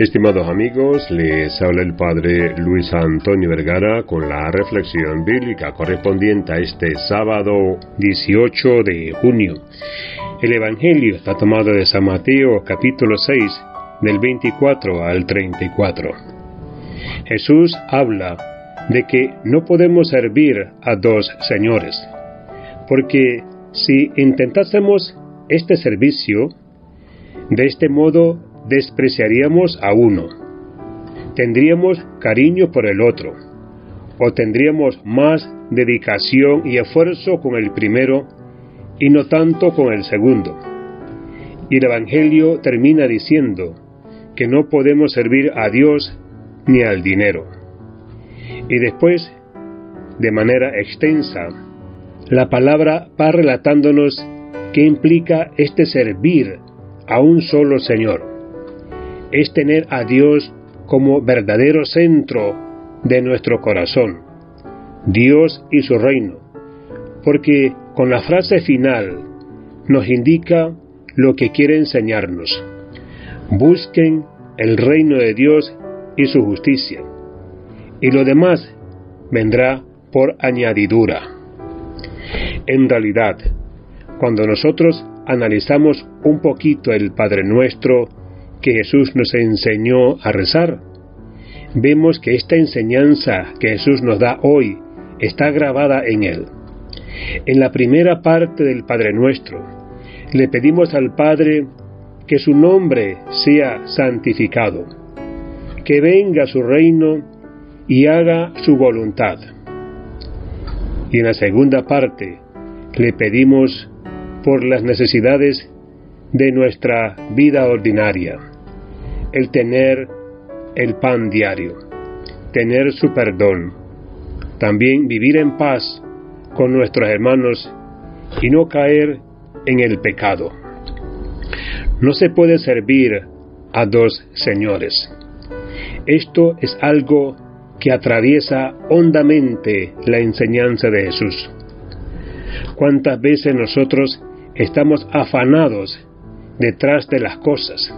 Estimados amigos, les habla el Padre Luis Antonio Vergara con la reflexión bíblica correspondiente a este sábado 18 de junio. El Evangelio está tomado de San Mateo capítulo 6 del 24 al 34. Jesús habla de que no podemos servir a dos señores, porque si intentásemos este servicio, de este modo despreciaríamos a uno, tendríamos cariño por el otro, o tendríamos más dedicación y esfuerzo con el primero y no tanto con el segundo. Y el Evangelio termina diciendo que no podemos servir a Dios ni al dinero. Y después, de manera extensa, la palabra va relatándonos qué implica este servir a un solo Señor es tener a Dios como verdadero centro de nuestro corazón, Dios y su reino, porque con la frase final nos indica lo que quiere enseñarnos. Busquen el reino de Dios y su justicia, y lo demás vendrá por añadidura. En realidad, cuando nosotros analizamos un poquito el Padre Nuestro que Jesús nos enseñó a rezar, vemos que esta enseñanza que Jesús nos da hoy está grabada en él. En la primera parte del Padre Nuestro, le pedimos al Padre que su nombre sea santificado, que venga su reino y haga su voluntad. Y en la segunda parte, le pedimos por las necesidades de nuestra vida ordinaria el tener el pan diario, tener su perdón, también vivir en paz con nuestros hermanos y no caer en el pecado. No se puede servir a dos señores. Esto es algo que atraviesa hondamente la enseñanza de Jesús. ¿Cuántas veces nosotros estamos afanados detrás de las cosas?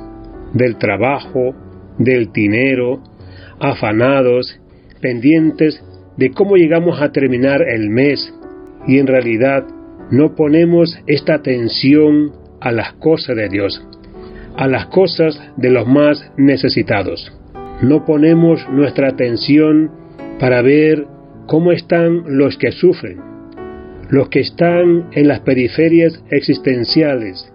Del trabajo, del dinero, afanados, pendientes de cómo llegamos a terminar el mes y en realidad no ponemos esta atención a las cosas de Dios, a las cosas de los más necesitados. No ponemos nuestra atención para ver cómo están los que sufren, los que están en las periferias existenciales,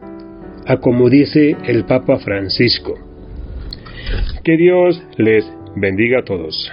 a como dice el Papa Francisco. Que Dios les bendiga a todos.